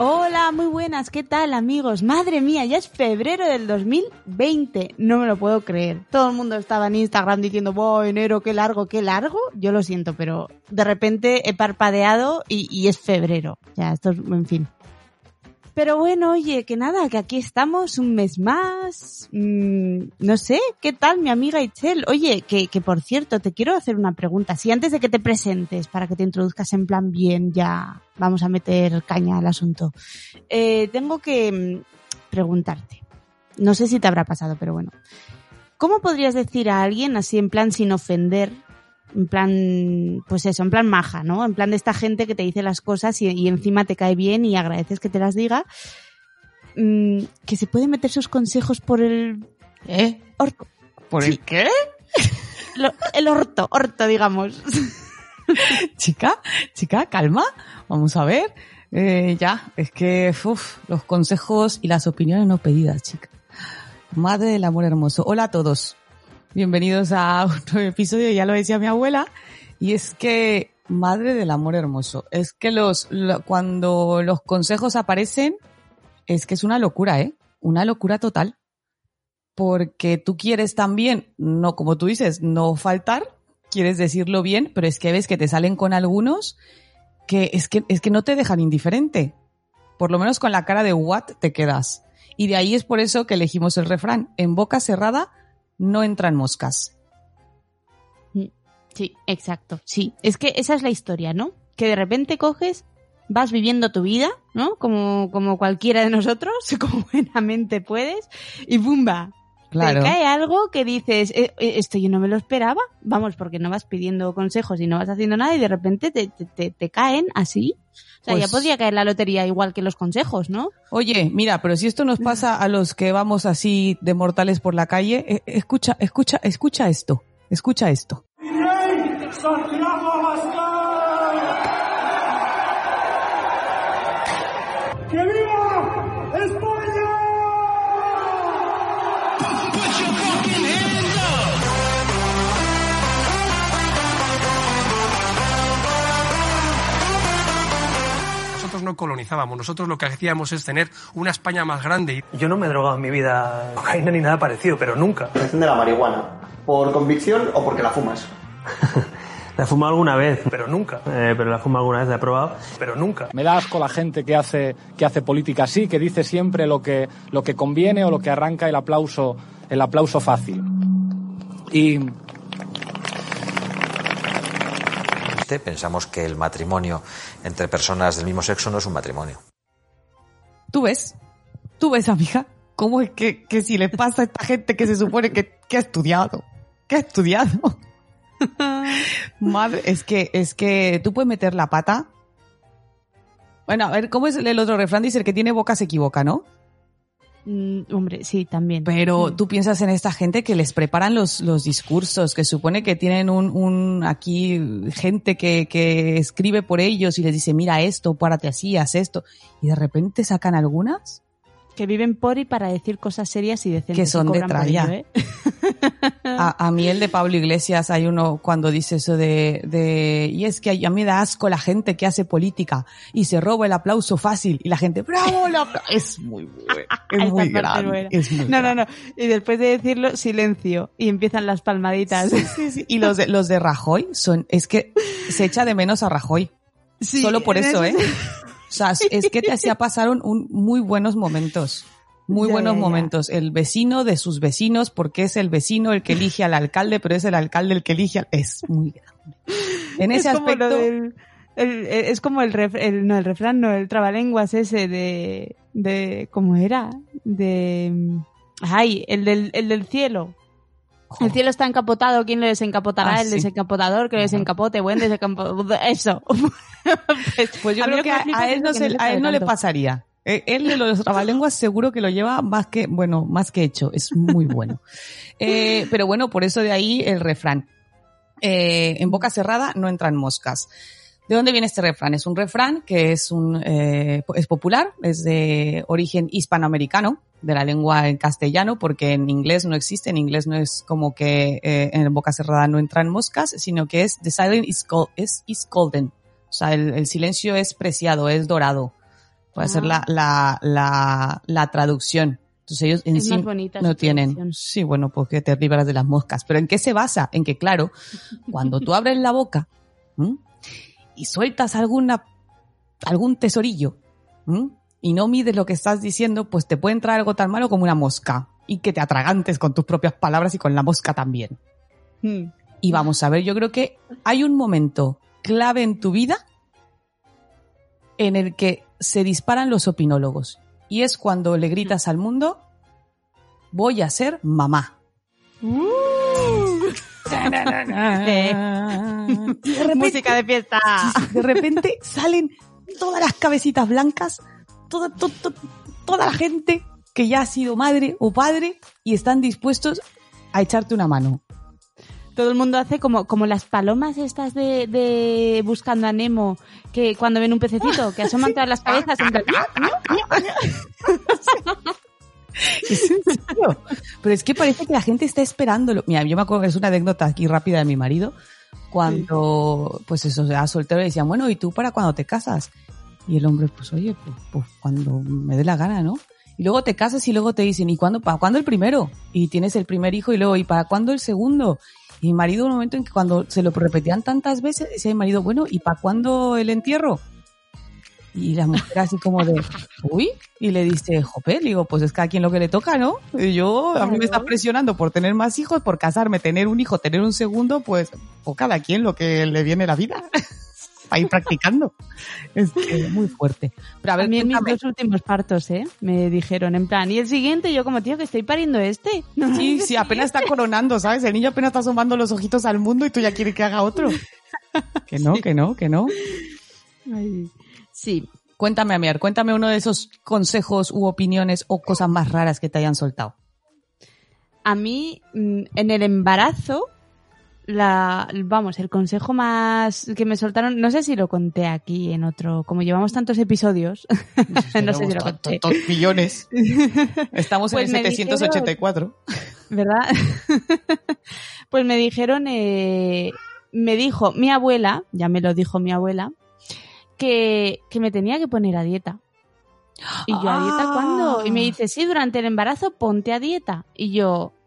Hola, muy buenas, ¿qué tal amigos? Madre mía, ya es febrero del 2020, no me lo puedo creer. Todo el mundo estaba en Instagram diciendo, wow, enero, qué largo, qué largo. Yo lo siento, pero de repente he parpadeado y, y es febrero. Ya, esto es, en fin. Pero bueno, oye, que nada, que aquí estamos un mes más. Mm, no sé, ¿qué tal mi amiga Itzel? Oye, que, que por cierto, te quiero hacer una pregunta. Si antes de que te presentes, para que te introduzcas en plan bien, ya vamos a meter caña al asunto. Eh, tengo que mm, preguntarte. No sé si te habrá pasado, pero bueno. ¿Cómo podrías decir a alguien así en plan sin ofender? En plan, pues eso, en plan maja, ¿no? En plan de esta gente que te dice las cosas y, y encima te cae bien y agradeces que te las diga. mm, que se puede meter sus consejos por el ¿Eh? orto. ¿Por Sí. el qué? Lo- el orto, orto, digamos. Chica, chica, calma. Vamos a ver. Eh, ya, es que uf, los consejos y las opiniones no pedidas, chica. Madre del amor hermoso. Hola a todos. Bienvenidos a un nuevo episodio, ya lo decía mi abuela. Y es que, madre del amor hermoso, es que los, lo- cuando los consejos aparecen, es que es una locura, ¿eh? Una locura total. Porque tú quieres también, no, como tú dices, no faltar, quieres decirlo bien, pero es que ves que te salen con algunos que es que, es que no te dejan indiferente. Por lo menos con la cara de what te quedas. Y de ahí es por eso que elegimos el refrán, en boca cerrada no entran moscas. Sí, exacto. Sí, es que esa es la historia, ¿no? Que de repente coges, vas viviendo tu vida, ¿no? Como, como cualquiera de nosotros, como buenamente puedes, y ¡bumba! Claro. Te cae algo que dices, "Eh, eh, esto yo no me lo esperaba, vamos, porque no vas pidiendo consejos y no vas haciendo nada y de repente te, te, te- te caen así. O sea, Pues- ya podría caer la lotería igual que los consejos, ¿no? Oye, mira, pero si esto nos pasa a los que vamos así de mortales por la calle, eh, escucha, escucha, escucha esto, escucha esto. ¡Que viva España! No colonizábamos, nosotros lo que hacíamos es tener una España más grande. Yo no me he drogado en mi vida cocaína ni nada parecido, pero nunca. de la marihuana? ¿Por convicción o porque la fumas? La he fumado alguna vez, pero nunca. Eh, pero la he fumado alguna vez, la he probado, pero nunca. Me da asco la gente que hace, que hace política así, que dice siempre lo que, lo que conviene o lo que arranca el aplauso, el aplauso fácil. Y Pensamos que el matrimonio entre personas del mismo sexo no es un matrimonio. ¿Tú ves? ¿Tú ves, amiga? ¿Cómo es que, que si le pasa a esta gente que se supone que, que ha estudiado? ¿Que ha estudiado? Madre, es que, es que tú puedes meter la pata. Bueno, a ver, ¿cómo es el otro refrán? Dice, el que tiene boca se equivoca, ¿no? Mm, hombre, sí, también. Pero Mm. tú piensas en esta gente que les preparan los, los discursos, que supone que tienen un, un aquí gente que, que escribe por ellos y les dice, mira esto, párate así, haz esto. Y de repente sacan algunas Que viven por y para decir cosas serias y decentes. Que son de tralla. ello, ¿eh? A, a mí el de Pablo Iglesias hay uno cuando dice eso de, de y es que a mí da asco la gente que hace política y se roba el aplauso fácil y la gente bravo apla-". es muy bueno, es muy grande, buena. es muy no, no, no. Y después de decirlo, silencio. Y empiezan las palmaditas. Y los de, los de Rajoy son, es que se echa de menos a Rajoy. Sí, Solo por eso, ¿eh? Sea, es que te hacía pasar un, muy buenos momentos. Muy Ya, buenos ya, ya. momentos. El vecino de sus vecinos, porque es el vecino el que elige al alcalde, pero es el alcalde el que elige al... Es muy grande. En ese es aspecto... del- el- el- es como el, ref- el- no el refrán, no, el trabalenguas ese de, de, ¿cómo era? De, ay, el del, el del cielo. El cielo está encapotado, ¿quién lo desencapotará? Ah, el sí. desencapotador que lo desencapote, buen desencapotador, eso. Pues yo A mí creo que a, él no, que se- no a sabe él no le pasaría. Eh, Él de los trabalenguas seguro que lo lleva más que, bueno, más que hecho. Es muy bueno. Eh, pero bueno, por eso de ahí el refrán. Eh, en boca cerrada no entran moscas. ¿De dónde viene este refrán? Es un refrán que es un eh, es popular, es de origen hispanoamericano, de la lengua en castellano, porque en inglés no existe, en inglés no es como que eh, en boca cerrada no entran moscas, sino que es the silent is, gol- is, is golden. O sea, el, el silencio es preciado, es dorado. Puede ser la, la, la, la traducción. Entonces ellos en Es sí no tienen. traducción. Sí, bueno, pues que te libras de las moscas. Pero ¿en qué se basa? En que, claro, cuando tú abres la boca ¿m? y sueltas alguna, algún tesorillo ¿m? Y no mides lo que estás diciendo, pues te puede entrar algo tan malo como una mosca y que te atragantes con tus propias palabras y con la mosca también. Hmm. Y vamos a ver, yo creo que hay un momento clave en tu vida en el que se disparan los opinólogos. Y es cuando le gritas al mundo, voy a ser mamá. Música de fiesta. De repente salen todas las cabecitas blancas, toda, to- to- toda la gente que ya ha sido madre o padre y están dispuestos a echarte una mano. Todo el mundo hace como, como las palomas estas de, de Buscando a Nemo, que cuando ven un pececito, que asoman todas las cabezas. en plan, ¿Es en serio? Pero es que parece que la gente está esperándolo. Mira, yo me acuerdo que es una anécdota aquí rápida de mi marido. Cuando, pues eso, era soltero y decían, bueno, ¿y tú para cuando te casas? Y el hombre, pues oye, pues, pues cuando me dé la gana, ¿no? Y luego te casas y luego te dicen, ¿y cuándo, para cuándo el primero? Y tienes el primer hijo y luego, ¿y para cuándo el segundo? Y mi marido, un momento en que cuando se lo repetían tantas veces, decía mi marido, bueno, ¿y para cuándo el entierro? Y la mujer así como de, uy, y le dice, jope, digo, pues es cada quien lo que le toca, ¿no? Y yo, a mí me está presionando por tener más hijos, por casarme, tener un hijo, tener un segundo, pues, o cada quien lo que le viene la vida. A ir practicando. Es que es muy fuerte. Pero a ver, a mí en mis dos últimos partos, ¿eh? Me dijeron, en plan, y el siguiente, yo como, tío, que estoy pariendo este. No, Sí, sí, apenas está coronando, ¿sabes? El niño apenas está asomando los ojitos al mundo y tú ya quieres que haga otro. Que no, que no, que no. Ay, Sí. Cuéntame, Amiar, cuéntame uno de esos consejos u opiniones o cosas más raras que te hayan soltado. A mí, mm, en el embarazo, la, vamos, el consejo más que me soltaron, no sé si lo conté aquí en otro, como llevamos tantos episodios, no sé si lo conté. millones. Estamos Pues en el 784. ¿verdad? pues me dijeron, eh, me dijo mi abuela, ya me lo dijo mi abuela, que, que me tenía que poner a dieta. Y yo, ¿a dieta cuándo? Y me dice, sí, durante el embarazo ponte a dieta. Y yo, "Mm,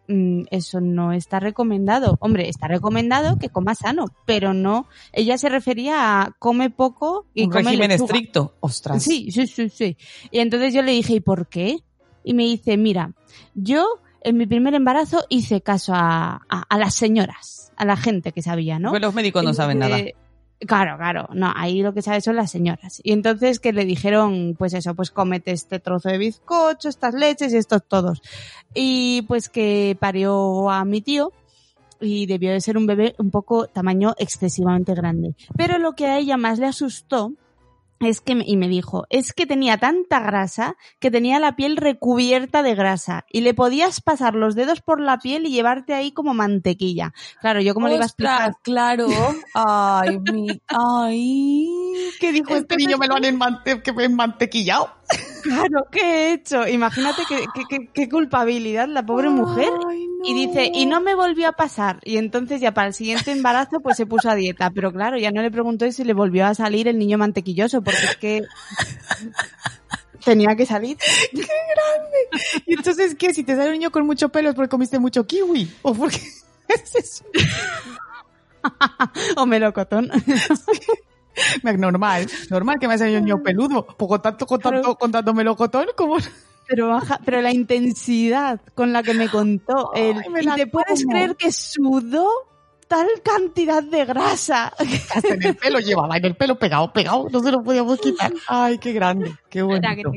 eso no está recomendado. Hombre, está recomendado que coma sano, pero no. Ella se refería a come poco y Un come régimen lechuga. estricto. Ostras. Sí, sí, sí, sí. Y entonces yo le dije, ¿y por qué? Y me dice, mira, yo en mi primer embarazo hice caso a, a, a las señoras, a la gente que sabía, ¿no? Porque los médicos no saben nada. Claro, claro, no, ahí lo que sabe son las señoras. Y entonces que le dijeron, pues eso, pues cómete este trozo de bizcocho, estas leches y estos todos. Y pues que parió a mi tío y debió de ser un bebé un poco tamaño excesivamente grande. Pero lo que a ella más le asustó es que, me- y me dijo, es que tenía tanta grasa que tenía la piel recubierta de grasa y le podías pasar los dedos por la piel y llevarte ahí como mantequilla. Claro, yo como le iba a explicar. Claro. Ay, mi, ay. ¿Qué dijo este niño? Me lo han enmante- que me enmantequillado. Claro, ¿qué he hecho? Imagínate qué, qué- qué- qué culpabilidad la pobre mujer. Y dice, y no me volvió a pasar. Y entonces ya para el siguiente embarazo pues se puso a dieta. Pero claro, ya no le preguntó si le volvió a salir el niño mantequilloso, porque es que tenía que salir. ¡Qué grande! Y entonces, ¿qué? Si te sale un niño con mucho pelo es porque comiste mucho kiwi. ¿O porque es eso? o melocotón. Normal, normal que me haya un peludo. Con tanto, con tanto, con tanto melocotón, como... Pero baja, pero la intensidad con la que me contó él. Ay, me y la te puedes creer que sudó tal cantidad de grasa. Hasta en el pelo llevaba, en el pelo pegado, pegado, no se lo podíamos quitar. Ay, qué grande, qué bonito.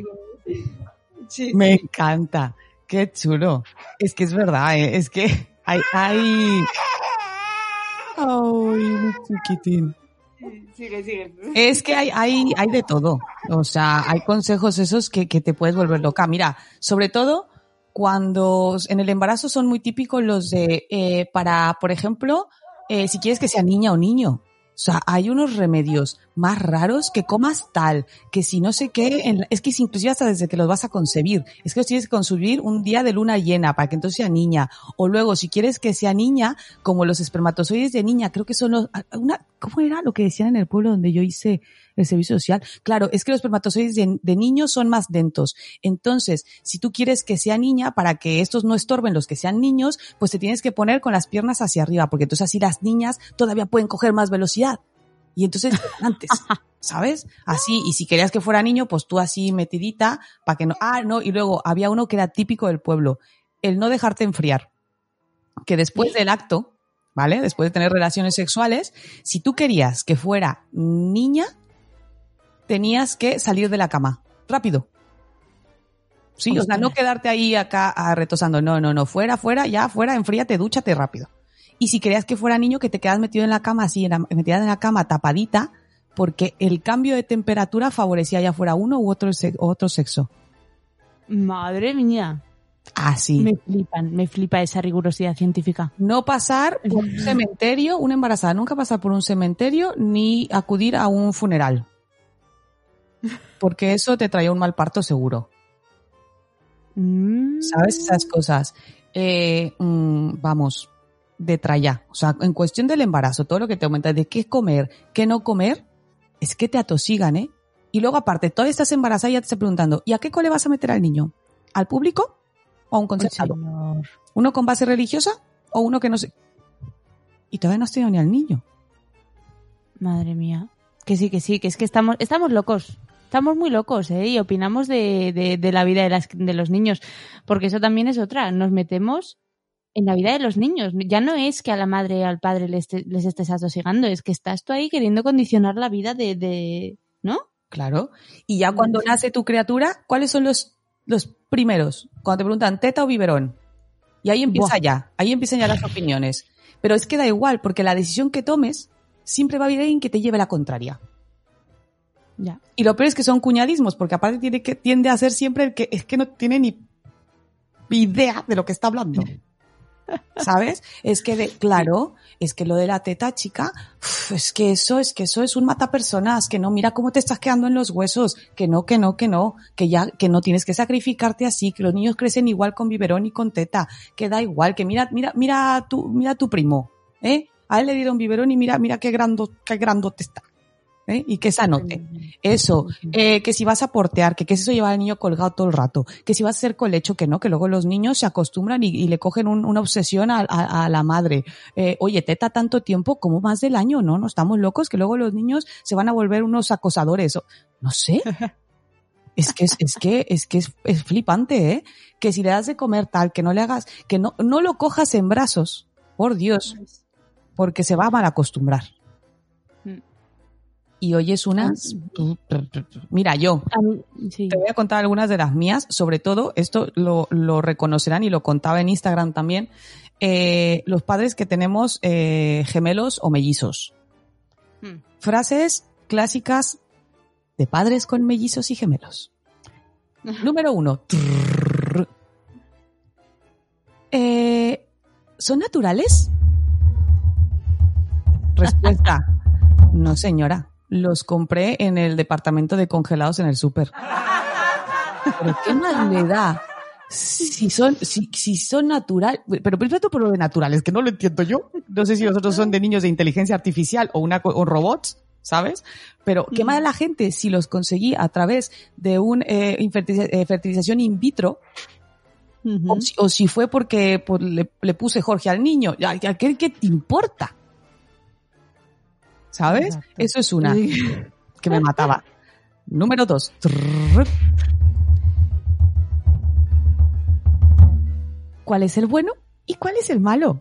te- Me encanta, qué chulo. Es que es verdad, ¿eh? es que hay, hay... Ay, mi chiquitín. Sigue, sigue. Es que hay, hay, hay de todo. O sea, hay consejos esos que, que te puedes volver loca. Mira, sobre todo cuando en el embarazo son muy típicos los de, eh, para, por ejemplo, eh, si quieres que sea niña o niño. O sea, hay unos remedios más raros que comas tal, que si no sé qué, en es que es inclusive hasta desde que los vas a concebir, es que los tienes que consumir un día de luna llena para que entonces sea niña. O luego, si quieres que sea niña, como los espermatozoides de niña, creo que son los, una, ¿cómo era lo que decían en el pueblo donde yo hice el servicio social? Claro, es que los espermatozoides de, de niños son más dentos. Entonces, si tú quieres que sea niña, para que estos no estorben los que sean niños, pues te tienes que poner con las piernas hacia arriba, porque entonces así las niñas todavía pueden coger más velocidad. Y entonces, antes, ¿sabes? Así, y si querías que fuera niño, pues tú así metidita, para que no, ah, no, y luego había uno que era típico del pueblo, el no dejarte enfriar. Que después del acto, ¿vale? Después de tener relaciones sexuales, si tú querías que fuera niña, tenías que salir de la cama. Rápido. Sí, o sea, no quedarte ahí acá ah, retosando. No, no, no. Fuera, fuera, ya, fuera, enfríate, dúchate rápido. Y si querías que fuera niño, que te quedas metido en la cama así, en la- metida en la cama tapadita, porque el cambio de temperatura favorecía ya fuera uno u otro, otro sexo. Madre mía. Así. Me flipan, me flipa esa rigurosidad científica. No pasar por un cementerio, una embarazada, nunca pasar por un cementerio ni acudir a un funeral. Porque eso te traía un mal parto seguro. Mm. ¿Sabes? Esas cosas. Eh, mm, vamos, de traya. O sea, en cuestión del embarazo, todo lo que te aumenta de qué comer, qué no comer, es que te atosigan, ¿eh? Y luego aparte, todavía estás embarazada y ya te estás preguntando, ¿y a qué cole vas a meter al niño? ¿Al público o a un concertado? ¿Uno con base religiosa o uno que no sé? Y todavía no has tenido ni al niño. Madre mía. Que sí, que sí, que es que estamos, estamos locos. Estamos muy locos, ¿eh? Y opinamos de, de, de la vida de, las, de los niños. Porque eso también es otra. Nos metemos en la vida de los niños. Ya no es que a la madre y al padre les, esté- les estés atosigando, es que estás tú ahí queriendo condicionar la vida de, de ¿no? Claro. Y ya cuando nace tu criatura, ¿cuáles son los, los primeros? Cuando te preguntan teta o biberón. Y ahí empieza Buah. ya, ahí empiezan ya las opiniones. Pero es que da igual, porque la decisión que tomes siempre va a haber alguien que te lleve la contraria. Ya. Y lo peor es que son cuñadismos, porque aparte tiene que, tiende a ser siempre el que es que no tiene ni idea de lo que está hablando. ¿Sabes? Es que, de, claro, es que lo de la teta, chica, es que eso, es que eso es un matapersonas, que no, mira cómo te estás quedando en los huesos, que no, que no, que no, que ya, que no tienes que sacrificarte así, que los niños crecen igual con biberón y con teta, que da igual, que mira, mira, mira tu, mira tu primo, ¿eh? A él le dieron biberón y mira, mira qué grando, qué grandote está. ¿Eh? Y que sanote. Eso, eh, que si vas a portear, que qué es eso llevar al niño colgado todo el rato, que si vas a hacer colecho, que no, que luego los niños se acostumbran y, y le cogen un- una obsesión a, a- a la madre. Eh, oye, teta tanto tiempo como más del año, ¿no? No estamos locos, que luego los niños se van a volver unos acosadores. o- no sé. Es que es, es que es que es, es flipante, ¿eh? Que si le das de comer tal, que no le hagas, que no, no lo cojas en brazos, por Dios, porque se va a mal acostumbrar. Y oyes unas. Mira, yo. Te voy a contar algunas de las mías. Sobre todo, esto lo, lo reconocerán y lo contaba en Instagram también. eh, los padres que tenemos eh, gemelos o mellizos. Frases clásicas de padres con mellizos y gemelos. Número uno. Eh, ¿Son naturales? Respuesta. No, señora. Los compré en el departamento de congelados en el súper. Pero qué más le da si son, si, si son natural, pero perfecto por lo de naturales, que no lo entiendo yo. No sé si vosotros son de niños de inteligencia artificial o una o robots, ¿sabes? Pero qué más la gente si los conseguí a través de un eh, eh, fertilización in vitro o, si, o si fue porque pues, le, le puse Jorge al niño. Ya, ya, ¿qué, qué te importa? ¿Sabes? Eso es una que me mataba. Número dos. ¿Cuál es el bueno y cuál es el malo?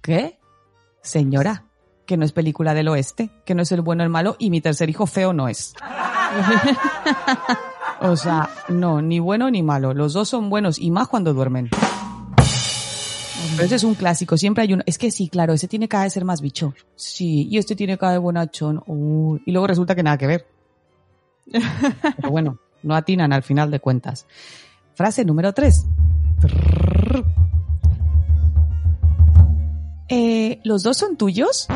¿Qué? Señora, que no es película del oeste, que no es el bueno el malo y mi tercer hijo feo no es. O sea, no, ni bueno ni malo. Los dos son buenos y más cuando duermen. Pero ese es un clásico. Siempre hay uno. Es que sí, claro, ese tiene cara de ser más bicho. Sí, y este tiene cara de bonachón. Uy, y luego resulta que nada que ver. Pero bueno, no atinan al final de cuentas. Frase número 3. Eh, ¿Los dos son tuyos?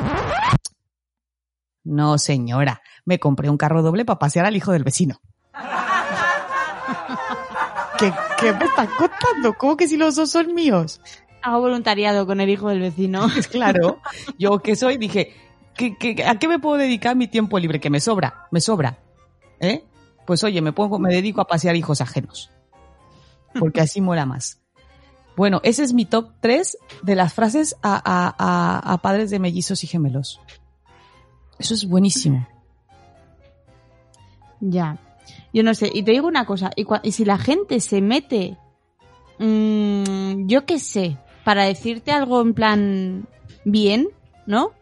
No, señora. Me compré un carro doble para pasear al hijo del vecino. ¿Qué, qué me están contando? ¿Cómo que si los dos son míos? Hago voluntariado con el hijo del vecino. Claro, yo que soy, dije, ¿qué, qué, a qué me puedo dedicar mi tiempo libre? Que me sobra, me sobra. ¿Eh? Pues oye, me pongo, me dedico a pasear hijos ajenos. Porque así mola más. Bueno, ese es mi top 3 de las frases a, a- a- a padres de mellizos y gemelos. Eso es buenísimo. Ya. Yo no sé. Y te digo una cosa. Y si la gente se mete, mm, yo qué sé, para decirte algo en plan bien, ¿no?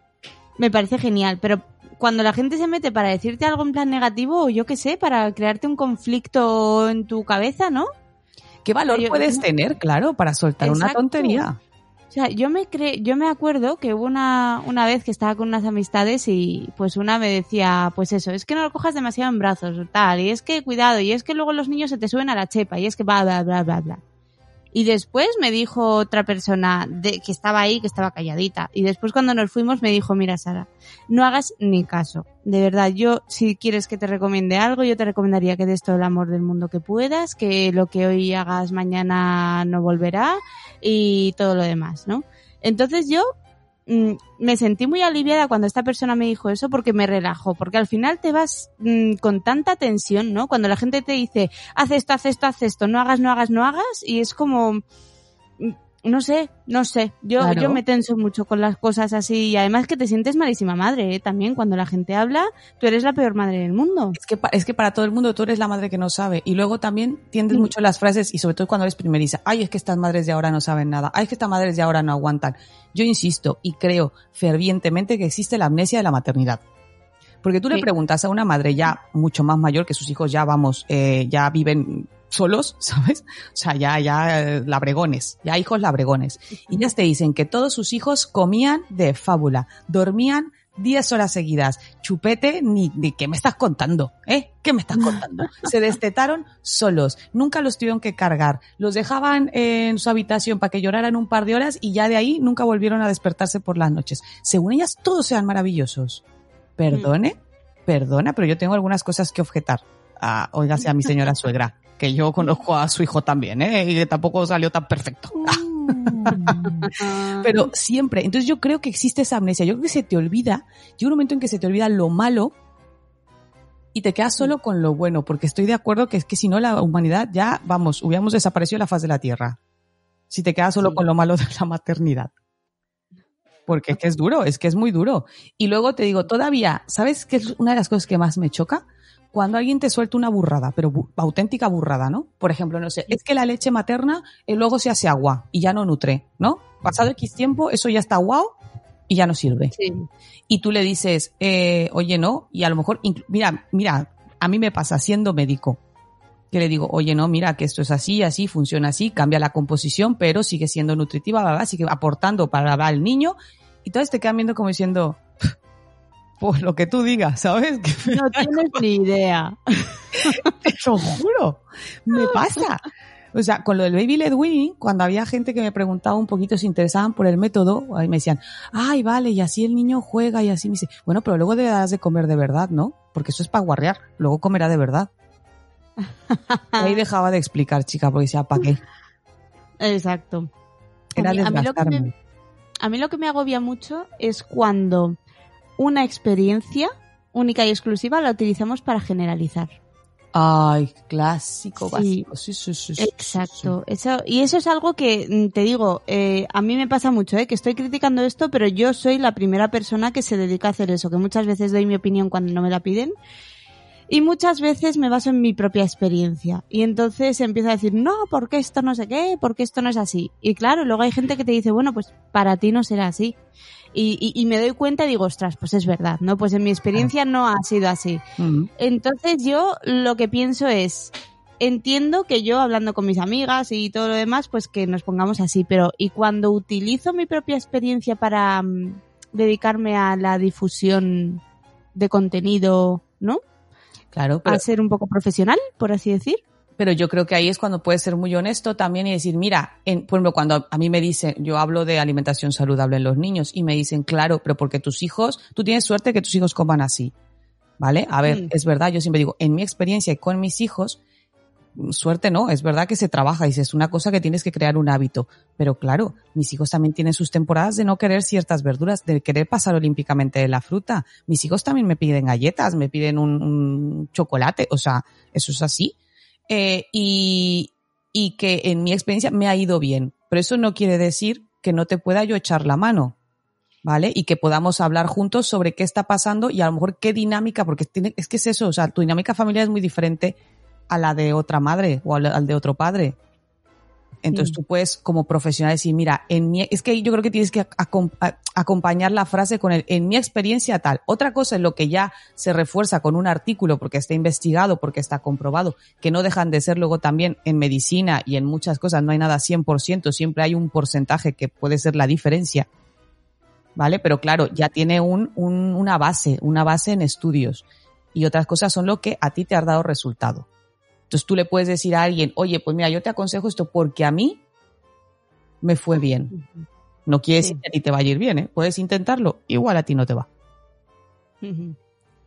Me parece genial. Pero cuando la gente se mete para decirte algo en plan negativo, o yo qué sé, para crearte un conflicto en tu cabeza, ¿no? ¿Qué valor Yo- puedes tener, claro, para soltar una tontería? O sea, yo me cre yo me acuerdo que hubo una, una vez que estaba con unas amistades y pues una me decía, pues eso, es que no lo cojas demasiado en brazos tal, y es que cuidado, y es que luego los niños se te suben a la chepa, y es que bla, bla, bla, bla, bla. Y después me dijo otra persona de, que estaba ahí, que estaba calladita. Y después cuando nos fuimos me dijo, mira Sara, no hagas ni caso. De verdad, yo si quieres que te recomiende algo, yo te recomendaría que des todo el amor del mundo que puedas, que lo que hoy hagas mañana no volverá y todo lo demás, ¿no? Entonces yo mm, me sentí muy aliviada cuando esta persona me dijo eso porque me relajó, porque al final te vas mm, con tanta tensión, ¿no? Cuando la gente te dice, haz esto, haz esto, haz esto, no hagas, no hagas, no hagas, y es como, mm, no sé, no sé, yo, Claro. yo me tenso mucho con las cosas así y además que te sientes malísima madre, ¿eh? También cuando la gente habla, tú eres la peor madre del mundo. Es que, es que para todo el mundo tú eres la madre que no sabe. Y luego también tiendes mucho las frases, y sobre todo cuando eres primeriza. Ay, es que estas madres de ahora no saben nada. Ay, es que estas madres de ahora no aguantan. Yo insisto y creo fervientemente que existe la amnesia de la maternidad. Porque tú le preguntas a una madre ya mucho más mayor, que sus hijos ya, vamos, eh, ya viven solos, ¿sabes? O sea, ya, ya eh, labregones, ya hijos labregones. Y ellas te dicen que todos sus hijos comían de fábula, dormían 10 horas seguidas. Chupete, ni, ni qué me estás contando, ¿eh? ¿Qué me estás contando? Se destetaron solos, nunca los tuvieron que cargar, los dejaban en su habitación para que lloraran un par de horas y ya de ahí nunca volvieron a despertarse por las noches. Según ellas, todos sean maravillosos. Perdone, perdona, pero yo tengo algunas cosas que objetar. Ah, óigase a mi señora suegra, que yo conozco a su hijo también, ¿eh? Y que tampoco salió tan perfecto. Pero siempre, entonces yo creo que existe esa amnesia, yo creo que se te olvida, llega un momento en que se te olvida lo malo y te quedas solo con lo bueno, porque estoy de acuerdo que es que si no la humanidad ya, vamos, hubiéramos desaparecido de la faz de la Tierra. Si te quedas solo con lo malo de la maternidad. Porque es que es duro, es que es muy duro. Y luego te digo, todavía, ¿sabes qué es una de las cosas que más me choca? Cuando alguien te suelta una burrada, pero bu- auténtica burrada, ¿no? Por ejemplo, no sé, es que la leche materna eh, luego se hace agua y ya no nutre, ¿no? Pasado X tiempo, eso ya está guau y ya no sirve. Y tú le dices, eh, oye, no, y a lo mejor, mira, mira, a mí me pasa siendo médico, que le digo, oye, no, mira, que esto es así, así, funciona así, cambia la composición, pero sigue siendo nutritiva, bla, bla, sigue aportando para bla, el niño, y entonces te quedan viendo como diciendo, pues lo que tú digas, ¿sabes? Que No tienes ni idea. te lo juro, me pasa. O sea, con lo del baby led weaning, cuando había gente que me preguntaba un poquito, se interesaban por el método, ahí me decían, ay, vale, y así el niño juega y así me dice, bueno, pero luego le das de comer de verdad, ¿no? Porque eso es para guarrear, luego comerá de verdad. ahí dejaba de explicar, chica, porque decía, ¿para qué? Exacto. Era a, mí, a mí lo que desgastarme. me, a mí lo que me agobia mucho es cuando una experiencia única y exclusiva la utilizamos para generalizar. Ay, clásico, básico. Sí, sí, sí, sí, Exacto. Eso, y eso es algo que, mm, te digo, eh, a mí me pasa mucho, ¿eh? que estoy criticando esto, pero yo soy la primera persona que se dedica a hacer eso, que muchas veces doy mi opinión cuando no me la piden. Y muchas veces me baso en mi propia experiencia. Y entonces empiezo a decir, no, porque esto no sé qué, porque esto no es así. Y claro, luego hay gente que te dice, bueno, pues para ti no será así. Y, y, y me doy cuenta y digo, ostras, pues es verdad, ¿no? Pues en mi experiencia no ha sido así. Ujú. Entonces yo lo que pienso es, entiendo que yo hablando con mis amigas y todo lo demás, pues que nos pongamos así, pero y cuando utilizo mi propia experiencia para mm, dedicarme a la difusión de contenido, ¿no? Claro, pero, A ser un poco profesional, por así decir. Pero yo creo que ahí es cuando puedes ser muy honesto también y decir, mira, en, por ejemplo, cuando a mí me dicen, yo hablo de alimentación saludable en los niños y me dicen, claro, pero porque tus hijos, tú tienes suerte que tus hijos coman así. ¿Vale? A ver, Mm. es verdad, yo siempre digo, en mi experiencia y con mis hijos, suerte no, es verdad que se trabaja y es una cosa que tienes que crear un hábito. Pero claro, mis hijos también tienen sus temporadas de no querer ciertas verduras, de querer pasar olímpicamente de la fruta. Mis hijos también me piden galletas, me piden un, un chocolate, o sea, eso es así. Eh, y, y que en mi experiencia me ha ido bien. Pero eso no quiere decir que no te pueda yo echar la mano. ¿Vale? Y que podamos hablar juntos sobre qué está pasando y a lo mejor qué dinámica, porque es que es eso, o sea, tu dinámica familiar es muy diferente a la de otra madre o al, al de otro padre. Entonces Mm. tú puedes como profesional decir, mira, en mi, es que yo creo que tienes que acom- acompañar la frase con el, en mi experiencia tal. Otra cosa es lo que ya se refuerza con un artículo porque está investigado, porque está comprobado, que no dejan de ser luego también en medicina y en muchas cosas no hay nada 100%, siempre hay un porcentaje que puede ser la diferencia. ¿Vale? Pero claro, ya tiene un, un- una base, una base en estudios. Y otras cosas son lo que a ti te ha dado resultado. Entonces tú le puedes decir a alguien, oye, pues mira, yo te aconsejo esto porque a mí me fue bien. No quiere decir Sí. que a ti te vaya a ir bien, ¿eh? Puedes intentarlo, igual a ti no te va. Por ejemplo,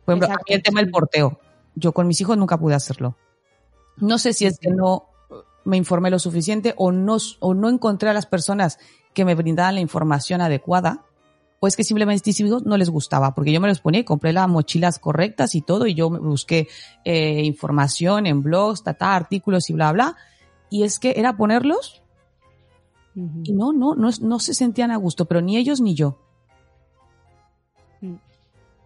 a Exacto, mí el tema del porteo. Yo con mis hijos nunca pude hacerlo. No sé si es que no me informé lo suficiente o no, o no encontré a las personas que me brindaban la información adecuada, o es que simplemente hijos no les gustaba, porque yo me los ponía y compré las mochilas correctas y todo, y yo me busqué eh, información en blogs, tata, artículos y bla, bla, y es que era ponerlos y no, no, no, no se sentían a gusto, pero ni ellos ni yo. Mm.